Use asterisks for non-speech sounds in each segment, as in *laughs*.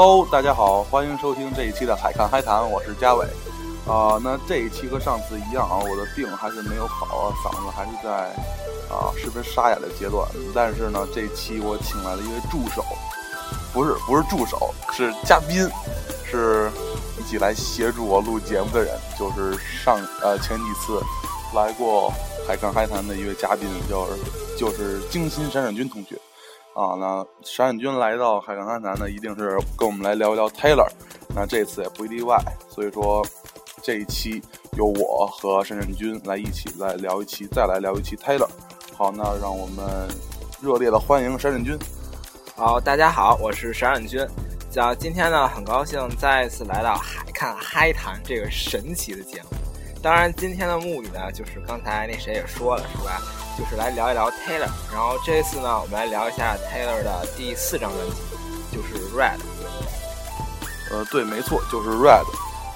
Hello，大家好，欢迎收听这一期的海看海谈，我是嘉伟。啊，那这一期和上次一样啊，我的病还是没有好，嗓子还是在啊十分沙哑的阶段。但是呢，这期我请来了一位助手，不是不是助手，是嘉宾，是一起来协助我录节目的人，就是上呃前几次来过海看海谈的一位嘉宾，就是就是精心闪闪君同学。啊，那闪闪君来到海看海谈呢，一定是跟我们来聊一聊 Taylor。那这次也不例外，所以说。这一期由我和沈沈军来一起来聊一期，再来聊一期 Taylor。好，那让我们热烈的欢迎沈沈军。好，大家好，我是沈沈军。叫今天呢，很高兴再一次来到海看嗨谈这个神奇的节目。当然，今天的目的呢，就是刚才那谁也说了，是吧？就是来聊一聊 Taylor。然后这次呢，我们来聊一下 Taylor 的第四张专辑，就是 Red。呃，对，没错，就是 Red。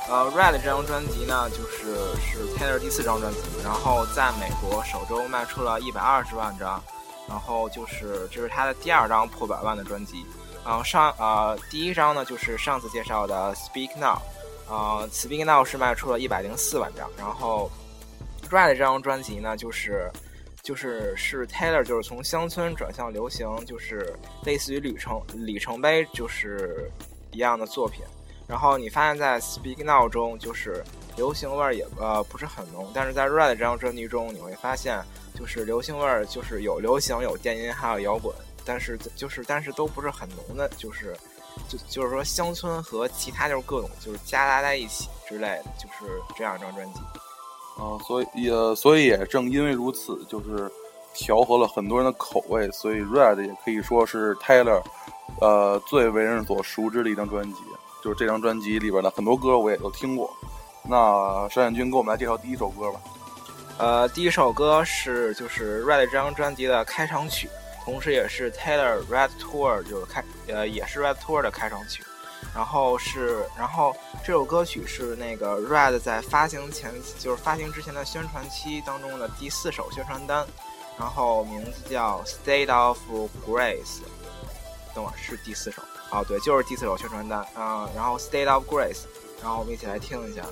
呃，Red 这张专辑呢，就是是 Taylor 第四张专辑，然后在美国首周卖出了一百二十万张，然后就是这是他的第二张破百万的专辑，然后上呃第一张呢就是上次介绍的 Speak Now，呃 Speak Now 是卖出了一百零四万张，然后 Red 这张专辑呢就是就是是 Taylor 就是从乡村转向流行，就是类似于里程里程碑就是一样的作品。然后你发现，在 Speak Now 中，就是流行味儿也呃不是很浓，但是在 Red 这张专辑中，你会发现，就是流行味儿就是有流行、有电音，还有摇滚，但是就是但是都不是很浓的，就是就就是说乡村和其他就是各种就是夹杂在一起之类的，就是这样一张专辑。嗯，所以也所以也正因为如此，就是调和了很多人的口味，所以 Red 也可以说是 Taylor 呃最为人所熟知的一张专辑。就是这张专辑里边的很多歌我也都听过，那山眼君给我们来介绍第一首歌吧。呃，第一首歌是就是《Red》这张专辑的开场曲，同时也是 Taylor Red Tour 就是开呃也是 Red Tour 的开场曲。然后是然后这首歌曲是那个 Red 在发行前就是发行之前的宣传期当中的第四首宣传单，然后名字叫《State of Grace》。等会儿是第四首。哦，对，就是第四首宣传单啊，然后《State of Grace》，然后我们一起来听一下。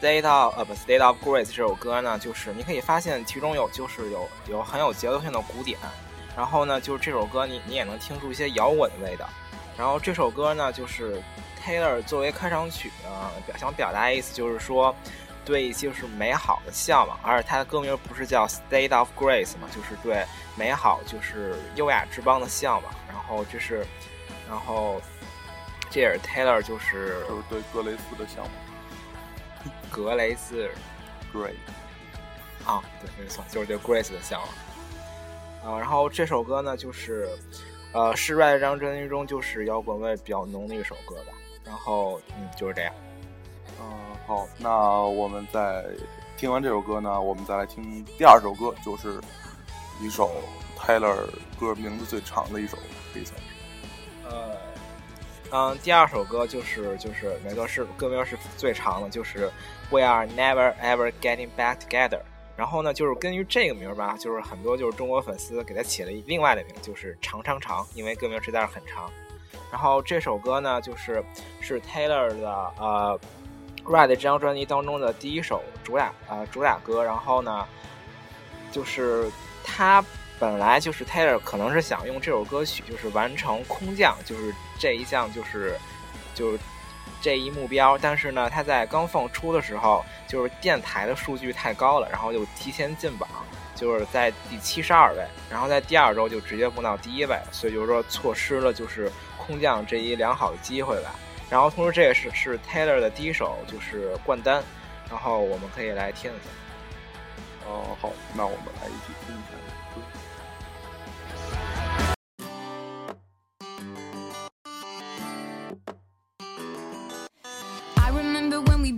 State of 呃不 State of Grace 这首歌呢，就是你可以发现其中有就是有有很有节奏性的鼓点，然后呢，就是这首歌你你也能听出一些摇滚的味道。然后这首歌呢，就是 Taylor 作为开场曲呢，表想表达的意思就是说，对就是美好的向往，而且它的歌名不是叫 State of Grace 嘛，就是对美好就是优雅之邦的向往。然后这是，然后这也是 Taylor 就是就是对格雷斯的向往。格雷斯，Grace，啊，对，没错，就是这 Grace 的向往。啊，然后这首歌呢，就是。呃，是 Red 这张专辑中就是摇滚味比较浓的一首歌吧。然后，嗯，就是这样。嗯，好，那我们在听完这首歌呢，我们再来听第二首歌，就是一首 Taylor 歌名字最长的一首，可以算是。呃，嗯，第二首歌就是就是没错，是歌名是最长的，就是 We Are Never Ever Getting Back Together。然后呢，就是根据这个名吧，就是很多就是中国粉丝给他起了另外的名，就是长长长，因为歌名实在是很长。然后这首歌呢，就是是 Taylor 的呃《Red》这张专辑当中的第一首主打呃主打歌。然后呢，就是他本来就是 Taylor 可能是想用这首歌曲就是完成空降，就是这一项就是就是。这一目标，但是呢，他在刚放出的时候，就是电台的数据太高了，然后就提前进榜，就是在第七十二位，然后在第二周就直接蹦到第一位，所以就是说错失了就是空降这一良好的机会吧。然后同时这也是是 Taylor 的第一首就是冠单，然后我们可以来听一下。哦，好，那我们来一起听一下。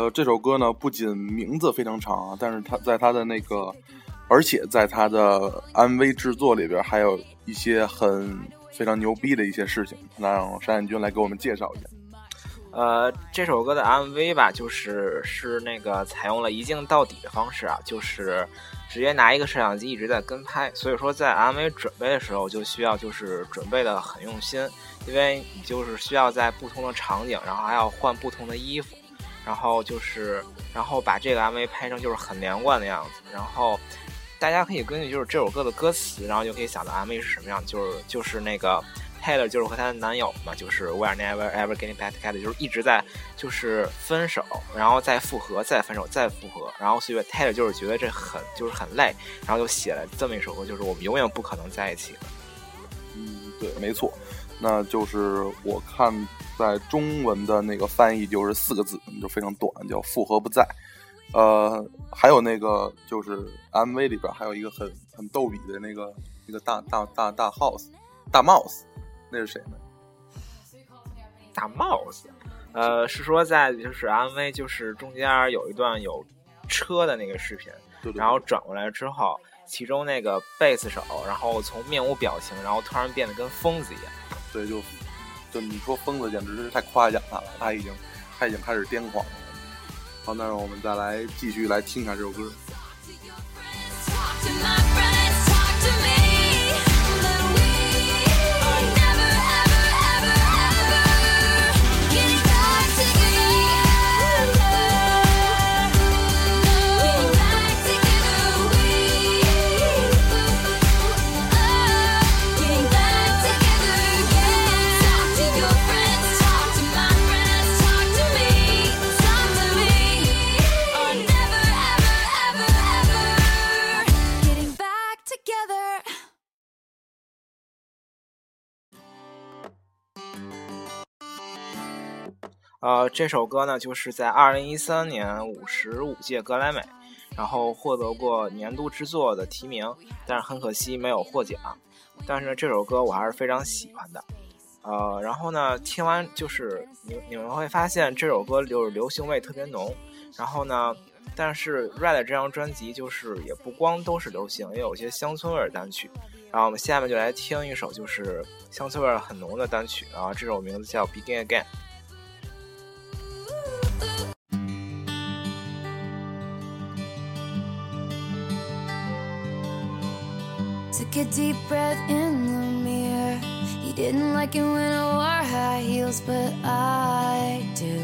呃，这首歌呢，不仅名字非常长啊，但是它在它的那个，而且在它的 MV 制作里边，还有一些很非常牛逼的一些事情。那让山眼君来给我们介绍一下。呃，这首歌的 MV 吧，就是是那个采用了一镜到底的方式啊，就是直接拿一个摄像机一直在跟拍，所以说在 MV 准备的时候就需要就是准备的很用心，因为你就是需要在不同的场景，然后还要换不同的衣服。然后就是，然后把这个 MV 拍成就是很连贯的样子。然后大家可以根据就是这首歌的歌词，然后就可以想到 MV 是什么样。就是就是那个 Taylor 就是和她的男友嘛，就是 We're never ever getting back together，就是一直在就是分手，然后再复合，再分手，再复合。然后所以 Taylor 就是觉得这很就是很累，然后就写了这么一首歌，就是我们永远不可能在一起。嗯，对，没错。那就是我看在中文的那个翻译就是四个字，就非常短，叫“复合不在”。呃，还有那个就是 MV 里边还有一个很很逗比的那个那个大大大大 house 大 mouse，那是谁呢？大 mouse，呃，是说在就是 MV 就是中间有一段有车的那个视频，然后转过来之后，其中那个贝斯手，然后从面无表情，然后突然变得跟疯子一样。对，就就你说疯子简直是太夸奖他了，他已经他已经开始癫狂了。好，那让我们再来继续来听一下这首歌。呃，这首歌呢，就是在二零一三年五十五届格莱美，然后获得过年度制作的提名，但是很可惜没有获奖。但是呢这首歌我还是非常喜欢的。呃，然后呢，听完就是你你们会发现这首歌就是流行味特别浓。然后呢，但是 Red 这张专辑就是也不光都是流行，也有些乡村味的单曲。然后我们下面就来听一首就是乡村味很浓的单曲啊，这首名字叫《Begin Again》。A deep breath in the mirror. He didn't like it when I wore high heels, but I do.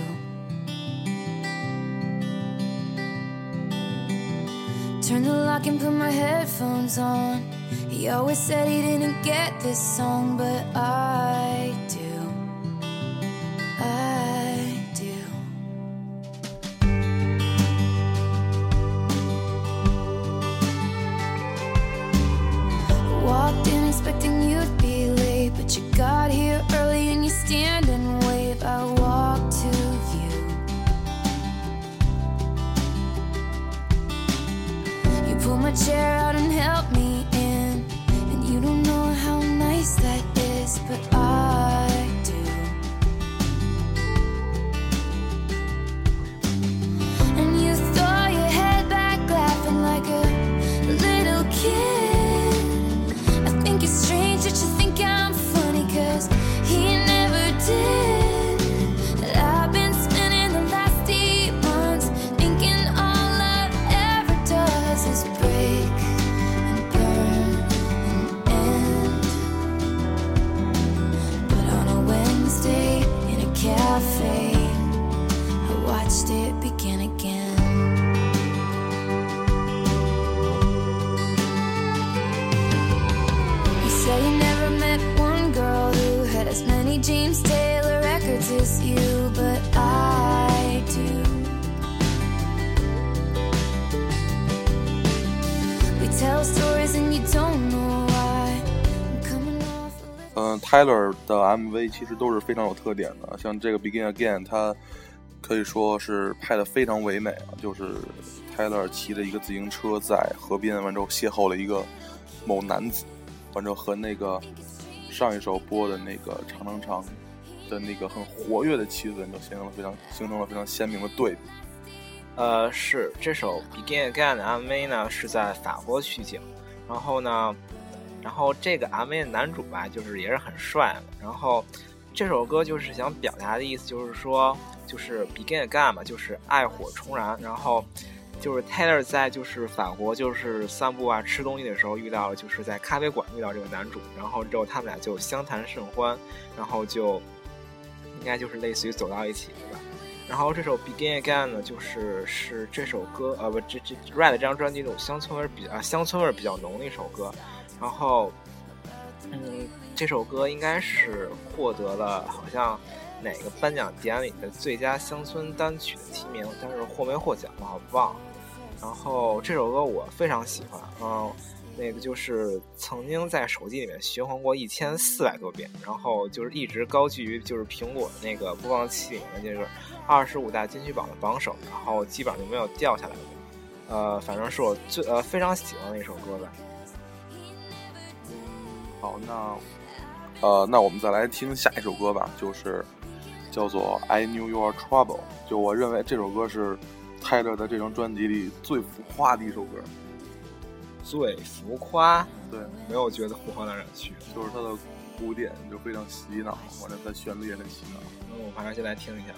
Turn the lock and put my headphones on. He always said he didn't get this song, but I do. stand I watched it begin again. You say you never met one girl who had as many James Taylor records as you, but I do. We tell stories and you don't know why. I'm coming off a little. 嗯，Tyler 的 MV 其实都是非常有特点的，像这个 Begin Again，它 可以说是拍的非常唯美啊，就是泰勒骑着一个自行车在河边，完之后邂逅了一个某男子，完之后和那个上一首播的那个长长长的那个很活跃的气氛，就形成了非常形成了非常鲜明的对比。呃，是这首《Begin Again》的 MV 呢是在法国取景，然后呢，然后这个 MV 的男主吧，就是也是很帅。然后这首歌就是想表达的意思，就是说，就是 Begin Again 嘛，就是爱火重燃。然后就是 Taylor 在就是法国就是散步啊吃东西的时候遇到，就是在咖啡馆遇到这个男主，然后之后他们俩就相谈甚欢，然后就应该就是类似于走到一起，对吧？然后这首《Begin Again》呢，就是是这首歌，呃不，这这 Red 这张专辑那种乡村味儿比啊乡村味比较浓的一首歌。然后，嗯，这首歌应该是获得了好像哪个颁奖典礼的最佳乡村单曲的提名，但是获没获奖我忘了。然后这首歌我非常喜欢，嗯，那个就是曾经在手机里面循环过一千四百多遍，然后就是一直高居于就是苹果那个播放器里面就是二十五大金曲榜的榜首，然后基本上就没有掉下来过。呃，反正是我最呃非常喜欢的一首歌吧。好，那呃，那我们再来听下一首歌吧，就是叫做《I Knew Your Trouble》。就我认为这首歌是泰勒的这张专辑里最浮夸的一首歌。最浮夸，对，没有觉得浮夸到哪儿去。就是它的鼓点就非常洗脑，完了它旋律也很洗脑。那我们还是先来听一下。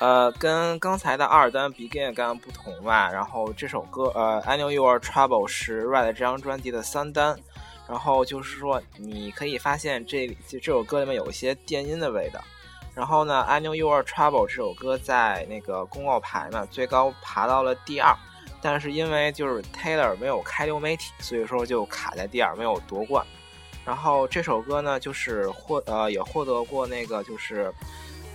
呃，跟刚才的二单 Begin 刚刚不同吧，然后这首歌呃 I Know You Are Trouble 是 Red 这张专辑的三单，然后就是说你可以发现这这这首歌里面有一些电音的味道。然后呢，I Know You Are Trouble 这首歌在那个公告牌呢最高爬到了第二，但是因为就是 Taylor 没有开流媒体，所以说就卡在第二，没有夺冠。然后这首歌呢，就是获呃也获得过那个就是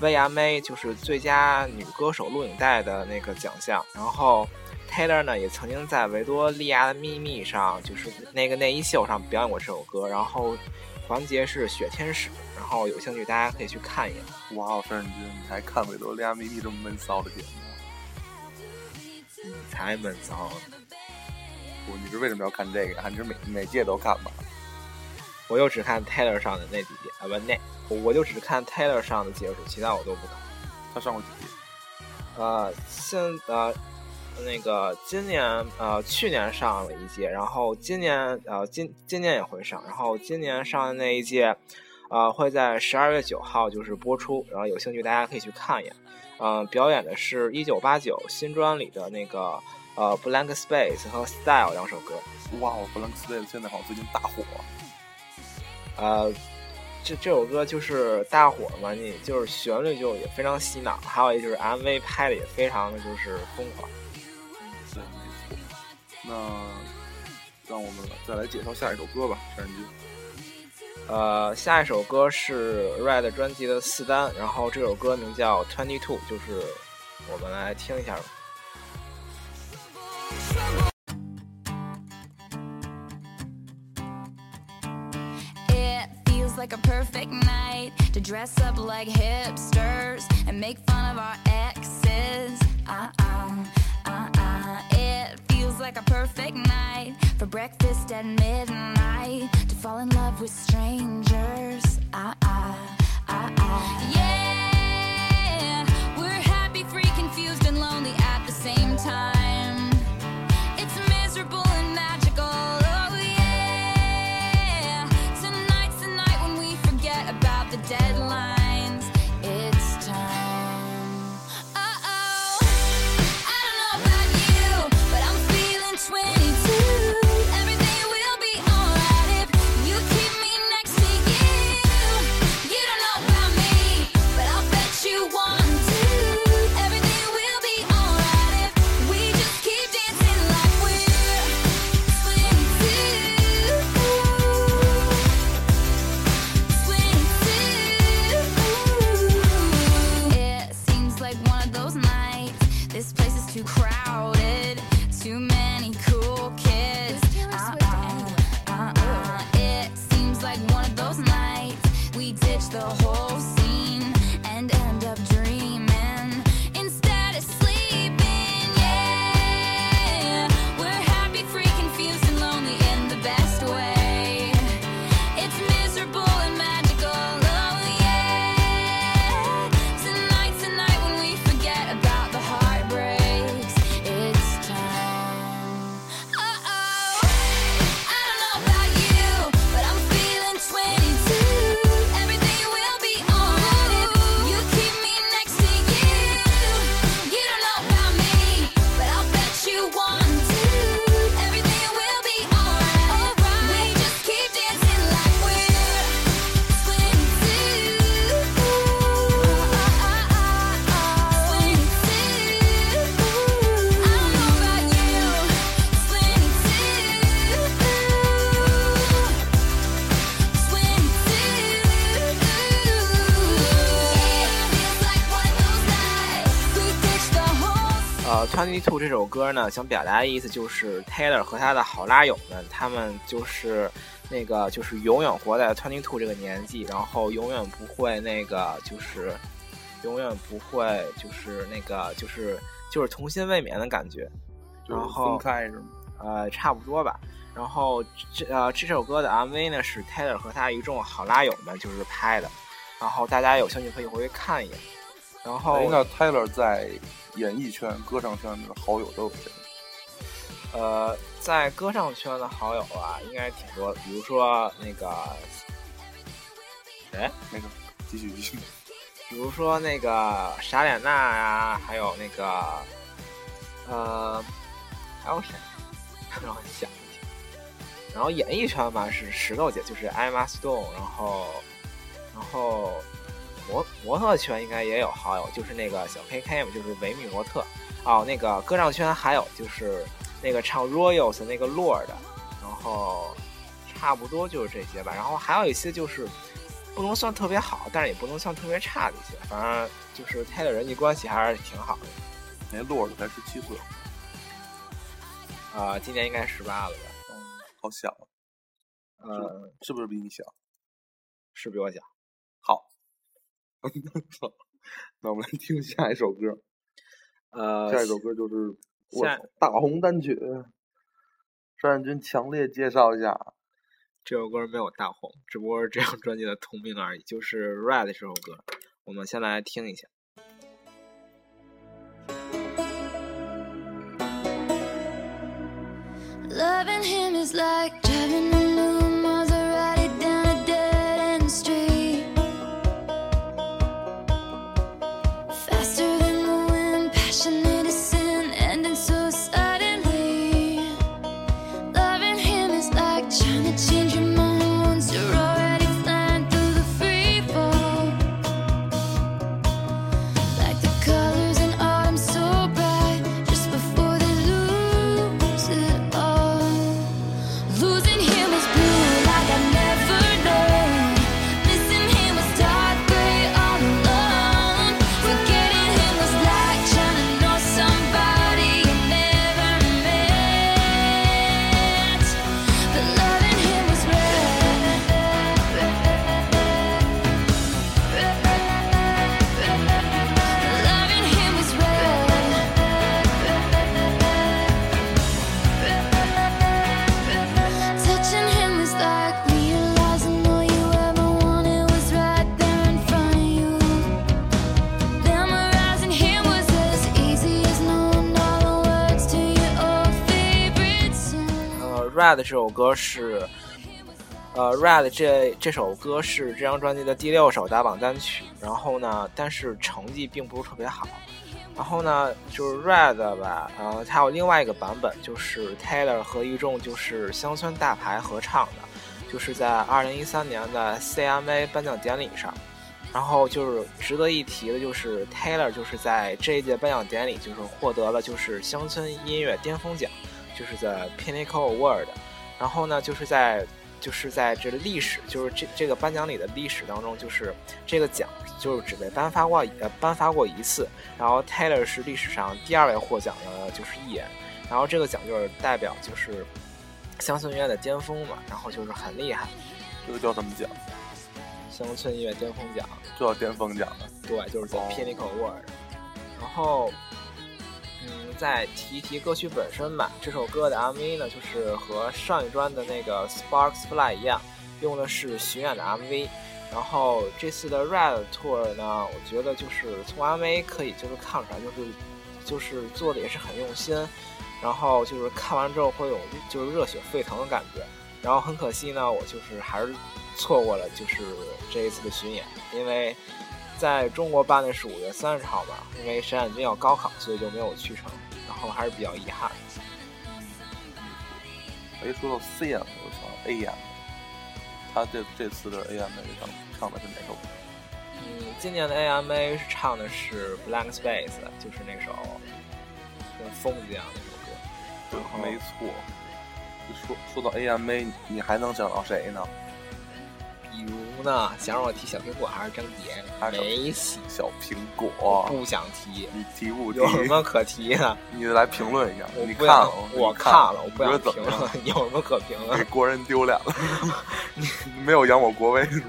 VMA 就是最佳女歌手录影带的那个奖项。然后 Taylor 呢也曾经在维多利亚的秘密上就是那个内衣秀上表演过这首歌。然后环节是雪天使，然后有兴趣大家可以去看一眼。哇哦，山人君，你还看维多利亚秘密这么闷骚的节目？你才闷骚！不，你是为什么要看这个？你是每每届都看吧？我就只看 Taylor 上的那几届啊，不那我就只看 Taylor 上的结束，其他我都不看。他上过几届？呃，现呃那个今年呃去年上了一届，然后今年呃今今年也会上，然后今年上的那一届，呃会在十二月九号就是播出，然后有兴趣大家可以去看一眼。嗯、表演的是一九八九新专里的那个呃 Blank Space 和 Style 两首歌。哇哦，弗兰克斯贝现在好像最近大火。呃，这这首歌就是大火嘛，你就是旋律就也非常洗脑，还有一就是 MV 拍的也非常的就是疯狂。对，没错。那让我们再来介绍下一首歌吧，山人君。呃，下一首歌是 Red 专辑的四单，然后这首歌名叫 Twenty Two，就是我们来听一下吧。Like a perfect night to dress up like hipsters and make fun of our exes. Uh uh, uh uh. It feels like a perfect night for breakfast at midnight to fall in love with strangers. Uh uh, Two》这首歌呢，想表达的意思就是 Taylor 和他的好拉友们，他们就是那个就是永远活在 Twenty Two 这个年纪，然后永远不会那个就是永远不会就是那个就是就是童心未泯的感觉，然后分开是吗？呃，差不多吧。然后这呃这首歌的 MV 呢是 Taylor 和他一众好拉友们就是拍的，然后大家有兴趣可以回去看一眼。然后哎，那 Taylor 在演艺圈、歌唱圈的好友都有谁？呃，在歌唱圈的好友啊，应该挺多的，比如说那个，哎，那个继续继续，比如说那个傻脸娜啊、还有那个，呃，还有谁？*laughs* 让我想一想。然后演艺圈吧是石头姐，就是 Emma Stone，然后，然后模模特圈应该也有好友，就是那个小 KK 嘛，就是维密模特。哦，那个歌唱圈还有就是那个唱 Royals 那个 Lord，然后差不多就是这些吧。然后还有一些就是不能算特别好，但是也不能算特别差的一些，反正就是他的人际关系还是挺好的。那洛尔才十七岁，呃，今年应该十八了吧？嗯，好小啊，呃，是不是比你小？是比我小。*laughs* 好，那我们来听下一首歌。呃，下一首歌就是我大红单曲，张彦军强烈介绍一下。这首歌没有大红，只不过是这张专辑的同名而已，就是《Red》这首歌。我们先来听一下。Loving him is like driving a new Red》这首歌是，呃，《Red》这这首歌是这张专辑的第六首打榜单曲。然后呢，但是成绩并不是特别好。然后呢，就是《Red》吧，呃，它有另外一个版本，就是 Taylor 和一众就是乡村大牌合唱的，就是在二零一三年的 CMA 颁奖典礼上。然后就是值得一提的，就是 Taylor 就是在这一届颁奖典礼就是获得了就是乡村音乐巅峰奖。就是在 Pinnacle Award，然后呢，就是在就是在这个历史，就是这这个颁奖礼的历史当中，就是这个奖就是只被颁发过呃颁发过一次，然后 Taylor 是历史上第二位获奖的就是艺人，然后这个奖就是代表就是乡村音乐的巅峰嘛，然后就是很厉害，这个叫什么奖？乡村音乐巅峰奖，这叫巅峰奖啊。对，就是在哦 Pinnacle Award。然后，嗯，再提一提歌曲本身吧。这首歌的 MV 呢，就是和上一专的那个 Sparks Fly 一样，用的是巡演的 MV。然后这次的 Red Tour 呢，我觉得就是从 MV 可以就是看出来，就是就是做的也是很用心。然后就是看完之后会有就是热血沸腾的感觉。然后很可惜呢，我就是还是错过了就是这一次的巡演，因为在中国办的是五月三十号吧，因为沈冉军要高考，所以就没有去成，然后还是比较遗憾。一，说到 CM，我想 AM，他这这次的 AMA 唱唱的是哪首歌？嗯，今年的 AMA 是唱的是 Blank Space，就是那首跟疯子一样那首歌。对，没错。就说说到 AMA，你还能想到谁呢？比如呢，想让我提小苹果还是张杰？没戏，小苹果，不想提。你提不提有？什么可提的？你来评论一下。我看了？我看了，我不想？评论。*laughs* 有什么可评给？国人丢脸了，*laughs* 你没有扬我国威是吗？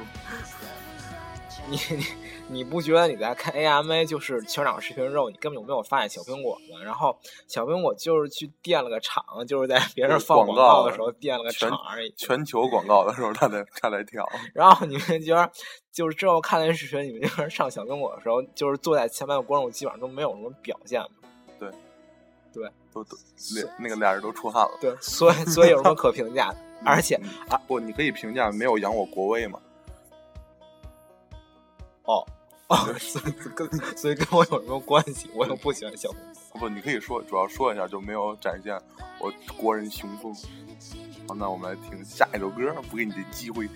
你你你不觉得你在看 AMA 就是全场视频之后，你根本就没有发现小苹果吗？然后小苹果就是去垫了个场，就是在别人放广告的时候垫了个场而已。全球广告的时候，他在他在跳。然后你们觉得，就是之后看那视频，你们就是上小苹果的时候，就是坐在前排的观众基本上都没有什么表现对，对。都都脸那个俩人都出汗了。对，所以所以有什么可评价的？*laughs* 而且嗯啊，不，你可以评价没有扬我国威嘛？哦哦，*laughs* 所以跟所以跟我有什么关系？我又不喜欢小苹果。不，你可以说，主要说一下，就没有展现我国人雄风。好，那我们来听下一首歌，不给你这机会。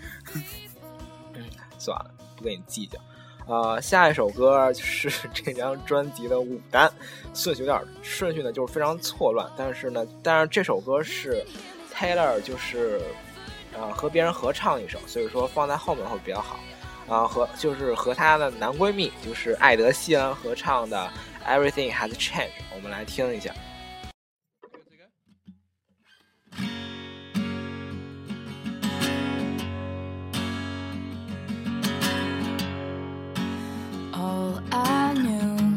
嗯算了，不跟你计较。呃，下一首歌是 *laughs* 这张专辑的五单，顺序有点顺序呢，就是非常错乱。但是呢，但是这首歌是 Taylor 就是呃和别人合唱一首，所以说放在后面会比较好。啊、和就是和她的男闺蜜就是艾德希兰合唱的《Everything Has Changed》，我们来听一下。All I knew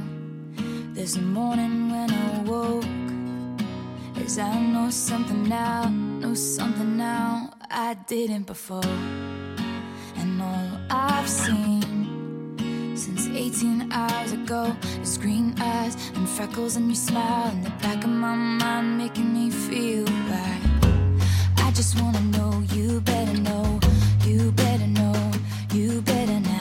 this morning when I woke is I know something now, know something now I didn't before. I've seen since 18 hours ago is green eyes and freckles and your smile in the back of my mind making me feel right. I just wanna know you better know, you better know, you better now.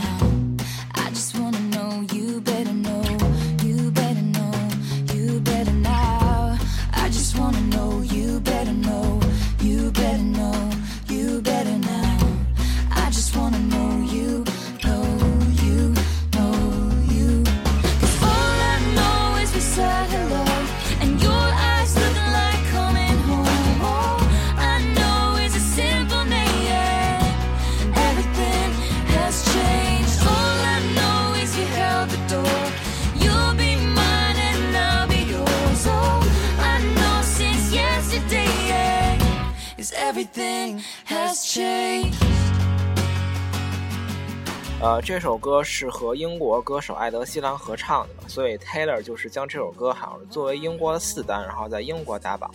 这首歌是和英国歌手艾德希兰合唱的，所以 Taylor 就是将这首歌好像作为英国的四单，然后在英国打榜。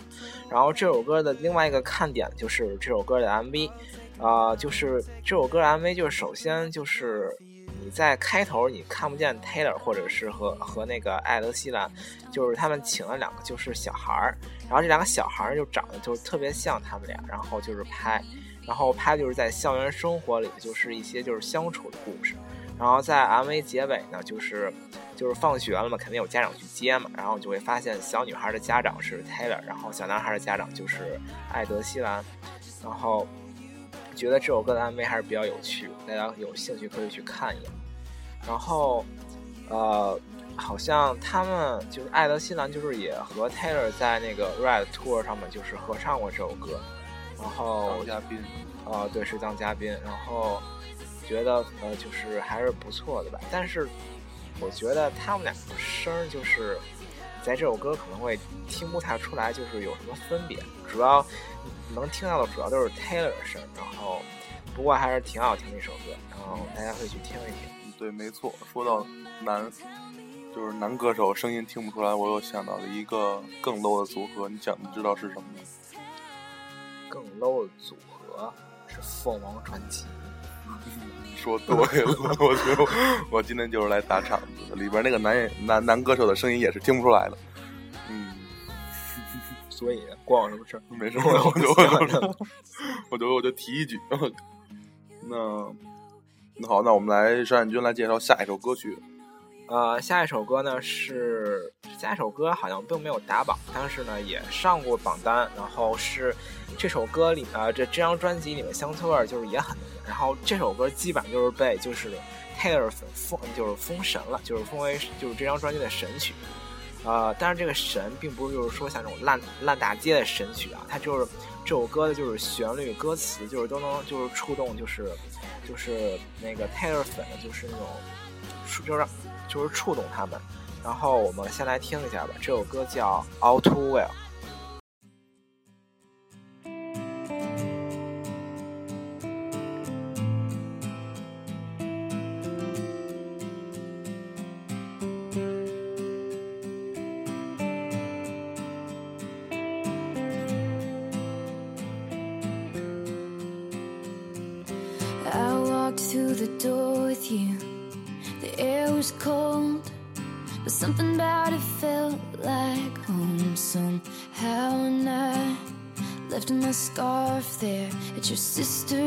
然后这首歌的另外一个看点就是这首歌的 MV，啊，就是这首歌的 MV 就是首先就是你在开头你看不见 Taylor 或者是和和那个艾德希兰，就是他们请了两个就是小孩儿，然后这两个小孩儿就长得就特别像他们俩，然后就是拍。然后拍就是在校园生活里，就是一些就是相处的故事。然后在 MV 结尾呢，就是就是放学了嘛，肯定有家长去接嘛，然后就会发现小女孩的家长是 Taylor，然后小男孩的家长就是艾德希兰。然后觉得这首歌的 MV 还是比较有趣，大家有兴趣可以去看一眼。然后呃，好像他们就是艾德希兰，就是也和 Taylor 在那个 Red Tour 上面就是合唱过这首歌。然后嘉宾，呃，对，是当嘉宾，然后觉得呃，就是还是不错的吧。但是我觉得他们两个声儿就是在这首歌可能会听不太出来，就是有什么分别。主要能听到的主要都是 Taylor 的声，然后不过还是挺好听的一首歌，然后大家可以去听一听。对，没错。说到男，就是男歌手声音听不出来，我又想到了一个更 low 的组合，你想知道是什么吗？更 low 的组合是凤凰传奇。*laughs* 说对了，*laughs* 我觉得我今天就是来砸场子的。里边那个男演男男歌手的声音也是听不出来的。嗯，*laughs* 所以关我什么事儿？没事，我就我就我就我就提一句。那那好，那我们来山眼君来介绍下一首歌曲。呃，下一首歌呢是下一首歌好像并没有打榜，但是呢也上过榜单。然后是这首歌里呃这这张专辑里面乡村味儿就是也很浓。然后这首歌基本上就是被就是 Taylor 封封就是封神了，就是封为就是这张专辑的神曲。呃，但是这个神并不是就是说像那种烂烂大街的神曲啊，它就是这首歌的就是旋律、歌词，就是都能就是触动，就是就是那个 Taylor 粉的，就是那种就是就是触动他们。然后我们先来听一下吧，这首歌叫《All Too Well》。sister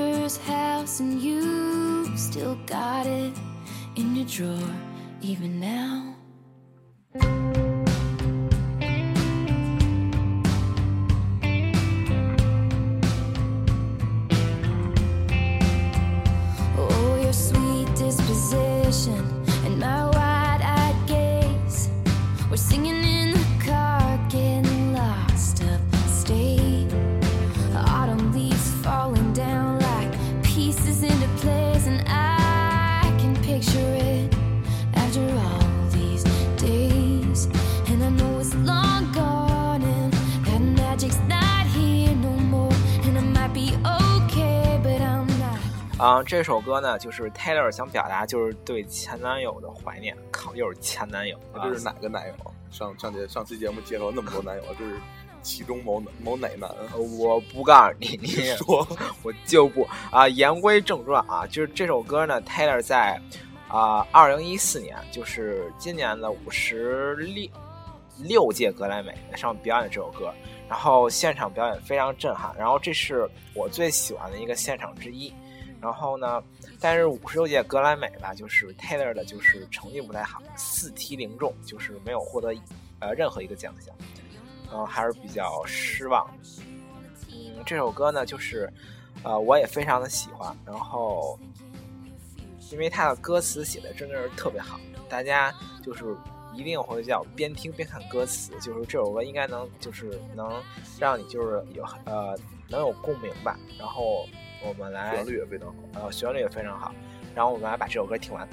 这首歌呢，就是 Taylor 想表达就是对前男友的怀念。靠，又是前男友，这是哪个男友？上上节上期节目介绍那么多男友，这是其中某哪某哪男？呃我不告诉你，你 *laughs* 说我就不啊。言归正传啊，就是这首歌呢，Taylor 在啊二零一四年，就是今年的五十六六届格莱美上表演这首歌，然后现场表演非常震撼，然后这是我最喜欢的一个现场之一。然后呢，但是五十六届格莱美吧，就是 Taylor 的就是成绩不太好，四题零中，就是没有获得呃任何一个奖项，然后还是比较失望。嗯，这首歌呢，就是呃我也非常的喜欢，然后因为它的歌词写的真的是特别好，大家就是一定会叫边听边看歌词，就是这首歌应该能就是能让你就是有呃能有共鸣吧。然后我们来旋律也非常好。呃旋律也非常好，然后我们来把这首歌听完。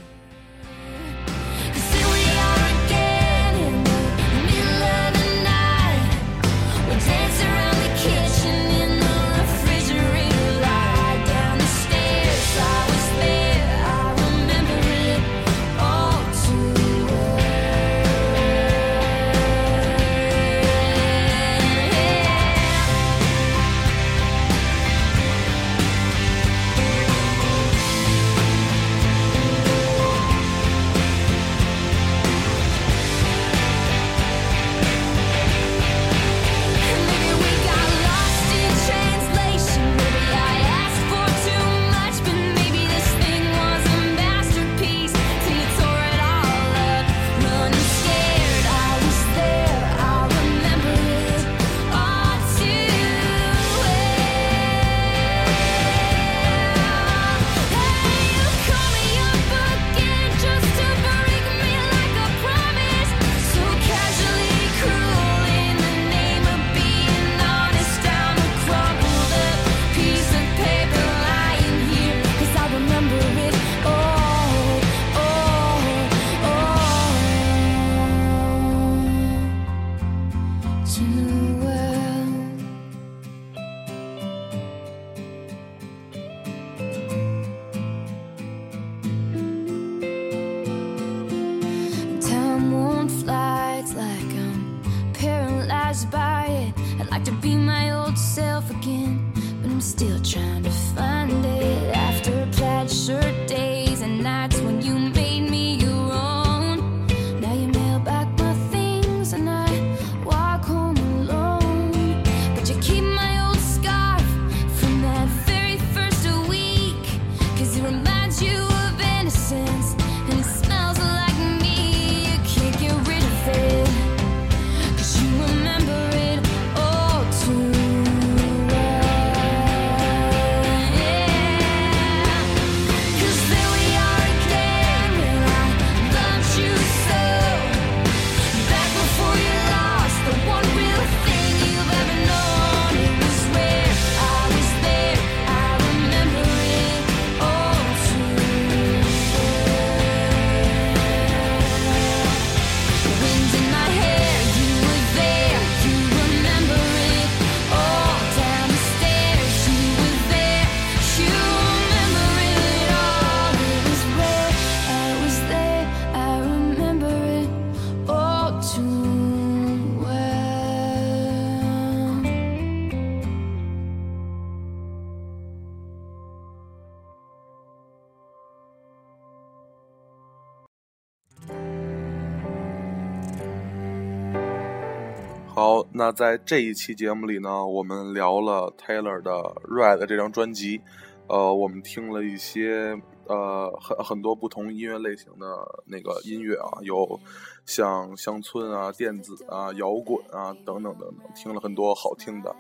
那在这一期节目里呢，我们聊了 Taylor 的《Red》这张专辑，呃，我们听了一些呃很很多不同音乐类型的那个音乐啊，有像乡村啊、电子啊、摇滚啊等等等等，听了很多好听的，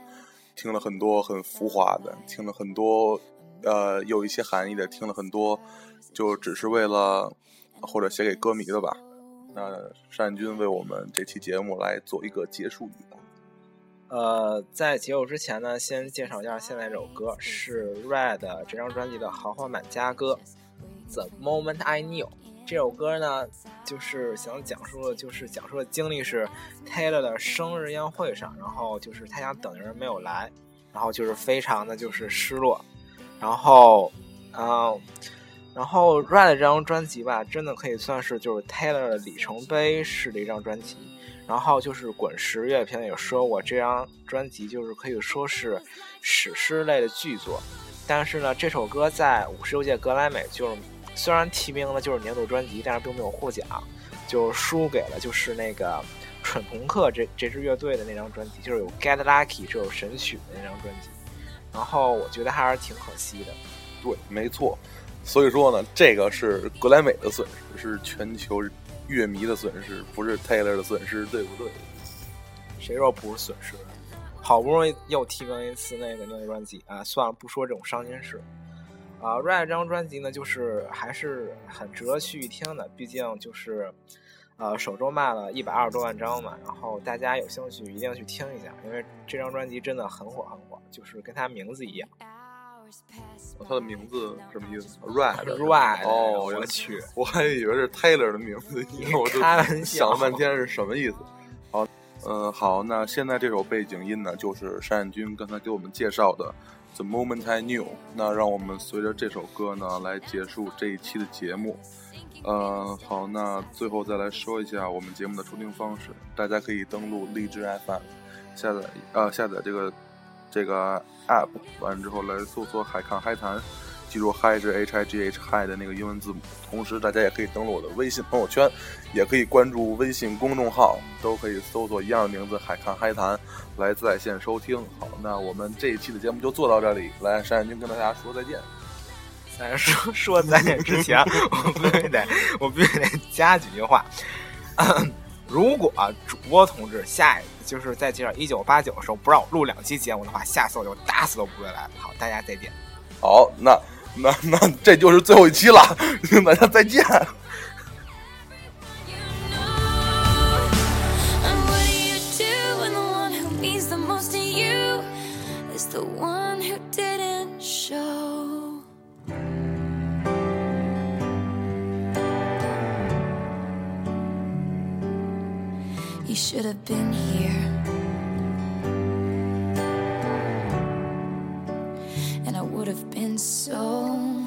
听了很多很浮华的，听了很多呃有一些含义的，听了很多就只是为了或者写给歌迷的吧。那单君为我们这期节目来做一个结束语吧。呃，在结束之前呢，先介绍一下现在这首歌是 Red 这张专辑的豪华版加歌《The Moment I Knew》。这首歌呢，就是想讲述的，就是讲述的经历是 Taylor 的生日宴会上，然后就是他想等的人没有来，然后就是非常的就是失落，然后，嗯。然后《Red》这张专辑吧，真的可以算是就是 Taylor 的里程碑式的一张专辑。然后就是滚石乐评也说过，这张专辑就是可以说是史诗类的巨作。但是呢，这首歌在五十六届格莱美就是虽然提名了就是年度专辑，但是并没有获奖，就输给了就是那个蠢朋克这这支乐队的那张专辑，就是有《Get Lucky》这首神曲的那张专辑。然后我觉得还是挺可惜的。对，没错。所以说呢，这个是格莱美的损失，是全球乐迷的损失，不是 Taylor 的损失，对不对？谁说不是损失？好不容易又提更一次那个那个专辑啊，算了，不说这种伤心事。啊，Red 这张专辑呢，就是还是很值得去听的，毕竟就是呃首周卖了一百二十多万张嘛，然后大家有兴趣一定要去听一下，因为这张专辑真的很火很火，就是跟它名字一样。他的名字什么意思？Red，Red。哦，我去，我还以为是 Taylor 的名字，我就想了半天是什么意思。好，嗯，好，那现在这首背景音呢，就是单彦君刚才给我们介绍的《The Moment I Knew》。那让我们随着这首歌呢，来结束这一期的节目。呃，好，那最后再来说一下我们节目的收听方式，大家可以登录荔枝 FM 下载，呃，下载这个。这个 app 完之后来搜索“海看嗨谈”，记住“嗨”是 H I G H Hi 的那个英文字母。同时，大家也可以登录我的微信朋友圈，也可以关注微信公众号，都可以搜索一样的名字“海看嗨谈”来在线收听。好，那我们这一期的节目就做到这里。来，单彦君跟大家说再见。*laughs* 在说说再见之前，我必须得，我必须得加几句话。如果主播同志下一次就是在介绍一九八九的时候不让我录两期节目的话，下次我就打死都不会来了。好，大家再见。好，那那那这就是最后一期了，大家再见。Should have been here. And I would have been so